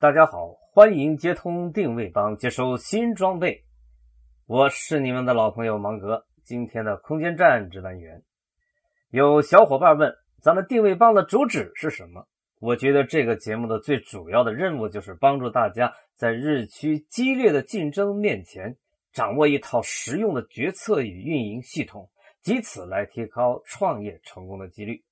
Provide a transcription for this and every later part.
大家好，欢迎接通定位帮，接收新装备。我是你们的老朋友芒格，今天的空间站值班员。有小伙伴问，咱们定位帮的主旨是什么？我觉得这个节目的最主要的任务就是帮助大家在日趋激烈的竞争面前，掌握一套实用的决策与运营系统，以此来提高创业成功的几率。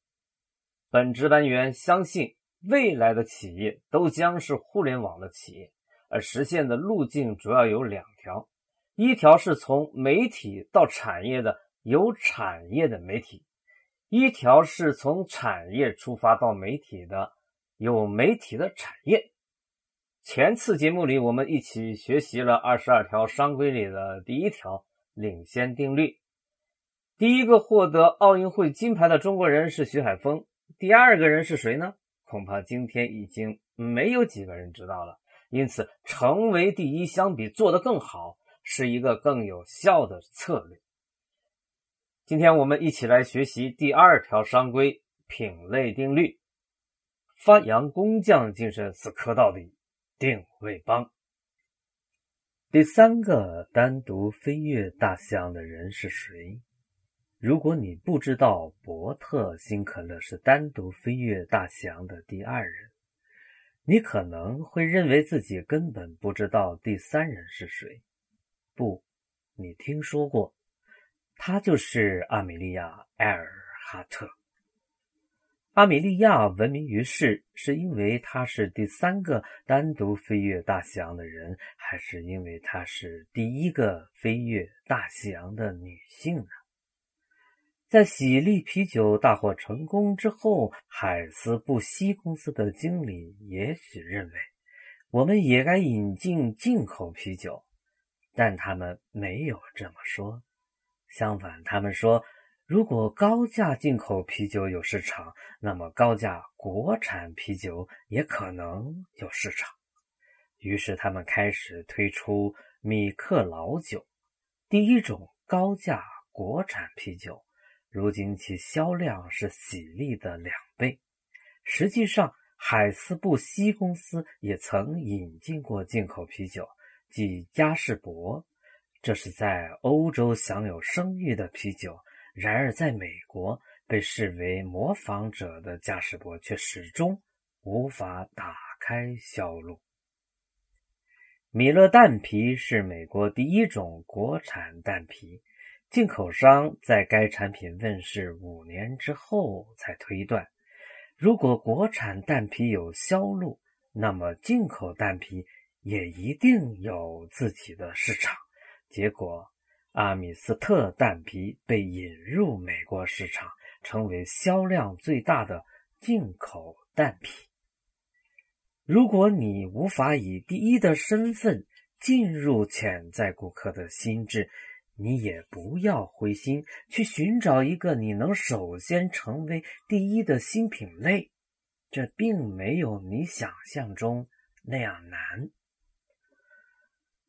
本值班员相信。未来的企业都将是互联网的企业，而实现的路径主要有两条：一条是从媒体到产业的有产业的媒体；一条是从产业出发到媒体的有媒体的产业。前次节目里，我们一起学习了二十二条商规里的第一条领先定律。第一个获得奥运会金牌的中国人是徐海峰，第二个人是谁呢？恐怕今天已经没有几个人知道了。因此，成为第一相比做得更好是一个更有效的策略。今天我们一起来学习第二条商规品类定律，发扬工匠精神，死磕到底。定位帮第三个单独飞越大西洋的人是谁？如果你不知道伯特·辛可勒是单独飞越大西洋的第二人，你可能会认为自己根本不知道第三人是谁。不，你听说过，他就是阿米莉亚·埃尔哈特。阿米莉亚闻名于世，是因为她是第三个单独飞越大西洋的人，还是因为她是第一个飞越大西洋的女性呢？在喜力啤酒大获成功之后，海斯布希公司的经理也许认为，我们也该引进进口啤酒，但他们没有这么说。相反，他们说，如果高价进口啤酒有市场，那么高价国产啤酒也可能有市场。于是，他们开始推出米克老酒，第一种高价国产啤酒。如今其销量是喜力的两倍。实际上，海斯布希公司也曾引进过进口啤酒，即嘉士伯。这是在欧洲享有声誉的啤酒。然而，在美国被视为模仿者的嘉士伯却始终无法打开销路。米勒淡啤是美国第一种国产淡啤。进口商在该产品问世五年之后才推断，如果国产蛋皮有销路，那么进口蛋皮也一定有自己的市场。结果，阿米斯特蛋皮被引入美国市场，成为销量最大的进口蛋皮。如果你无法以第一的身份进入潜在顾客的心智，你也不要灰心，去寻找一个你能首先成为第一的新品类，这并没有你想象中那样难。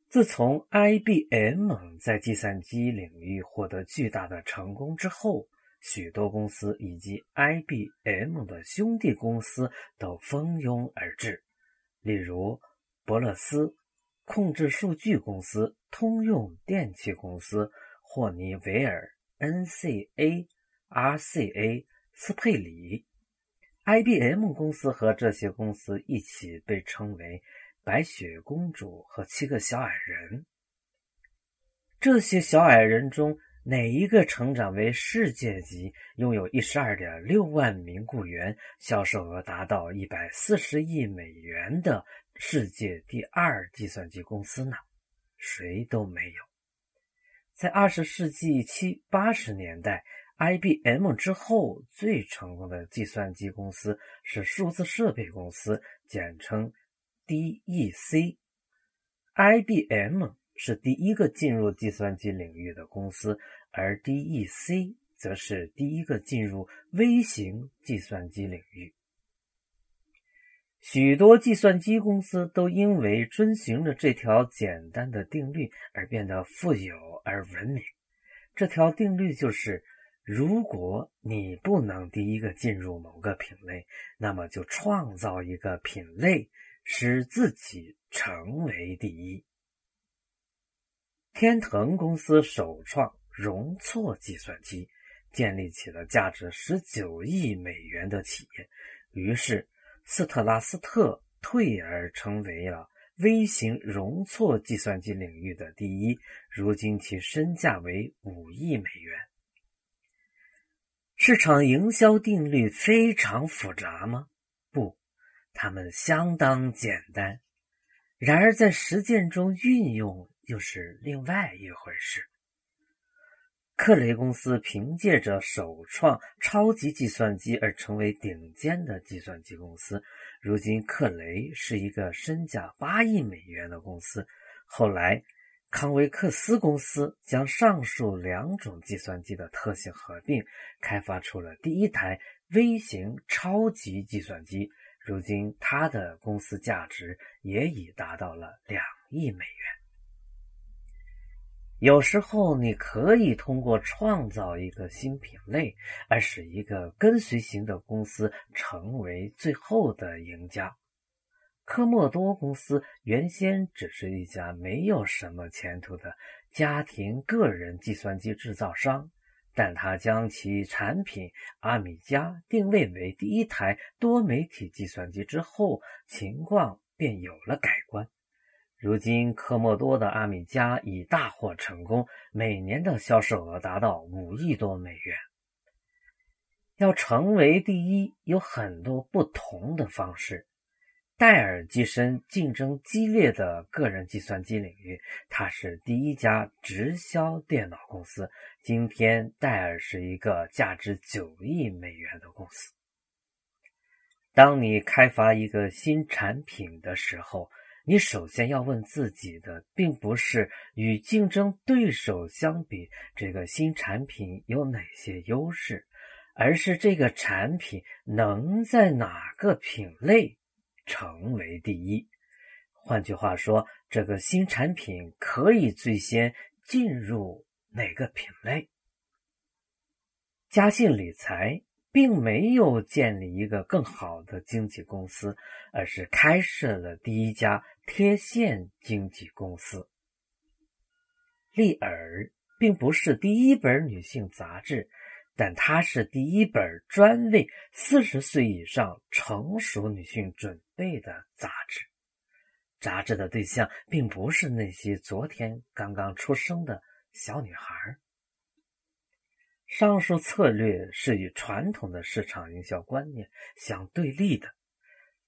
自从 IBM 在计算机领域获得巨大的成功之后，许多公司以及 IBM 的兄弟公司都蜂拥而至，例如伯乐斯。控制数据公司、通用电气公司、霍尼韦尔、NCA、RCA、斯佩里、IBM 公司和这些公司一起被称为“白雪公主”和“七个小矮人”。这些小矮人中，哪一个成长为世界级、拥有一十二点六万名雇员、销售额达到一百四十亿美元的？世界第二计算机公司呢？谁都没有。在二十世纪七八十年代 IBM 之后最成功的计算机公司是数字设备公司，简称 DEC。IBM 是第一个进入计算机领域的公司，而 DEC 则是第一个进入微型计算机领域。许多计算机公司都因为遵循着这条简单的定律而变得富有而文明。这条定律就是：如果你不能第一个进入某个品类，那么就创造一个品类，使自己成为第一。天腾公司首创容错计算机，建立起了价值十九亿美元的企业。于是。斯特拉斯特退而成为了微型容错计算机领域的第一，如今其身价为五亿美元。市场营销定律非常复杂吗？不，它们相当简单。然而在实践中运用又是另外一回事。克雷公司凭借着首创超级计算机而成为顶尖的计算机公司。如今，克雷是一个身价八亿美元的公司。后来，康威克斯公司将上述两种计算机的特性合并，开发出了第一台微型超级计算机。如今，它的公司价值也已达到了两亿美元。有时候，你可以通过创造一个新品类，而使一个跟随型的公司成为最后的赢家。科莫多公司原先只是一家没有什么前途的家庭个人计算机制造商，但他将其产品阿米加定位为第一台多媒体计算机之后，情况便有了改观。如今，科莫多的阿米加已大获成功，每年的销售额达到五亿多美元。要成为第一，有很多不同的方式。戴尔跻身竞争激烈的个人计算机领域，它是第一家直销电脑公司。今天，戴尔是一个价值九亿美元的公司。当你开发一个新产品的时候，你首先要问自己的，并不是与竞争对手相比，这个新产品有哪些优势，而是这个产品能在哪个品类成为第一。换句话说，这个新产品可以最先进入哪个品类？嘉信理财。并没有建立一个更好的经纪公司，而是开设了第一家贴现经纪公司。丽尔并不是第一本女性杂志，但它是第一本专为四十岁以上成熟女性准备的杂志。杂志的对象并不是那些昨天刚刚出生的小女孩。上述策略是与传统的市场营销观念相对立的。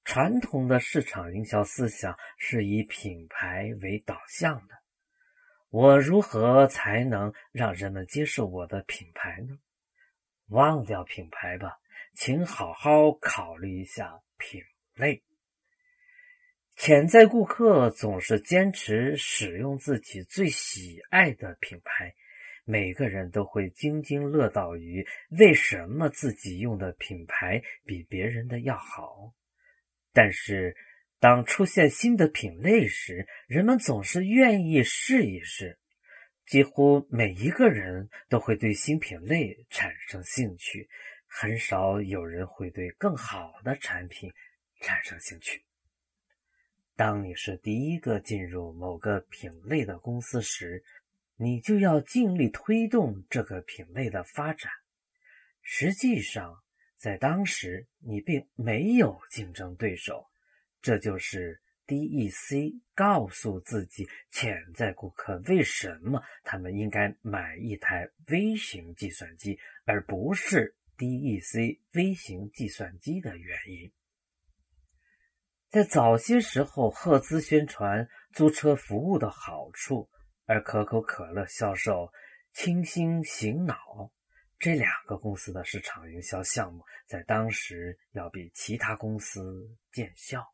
传统的市场营销思想是以品牌为导向的。我如何才能让人们接受我的品牌呢？忘掉品牌吧，请好好考虑一下品类。潜在顾客总是坚持使用自己最喜爱的品牌。每个人都会津津乐道于为什么自己用的品牌比别人的要好，但是当出现新的品类时，人们总是愿意试一试。几乎每一个人都会对新品类产生兴趣，很少有人会对更好的产品产生兴趣。当你是第一个进入某个品类的公司时，你就要尽力推动这个品类的发展。实际上，在当时你并没有竞争对手，这就是 DEC 告诉自己潜在顾客为什么他们应该买一台微型计算机，而不是 DEC 微型计算机的原因。在早些时候，赫兹宣传租车服务的好处。而可口可乐销售清新醒脑，这两个公司的市场营销项目在当时要比其他公司见效。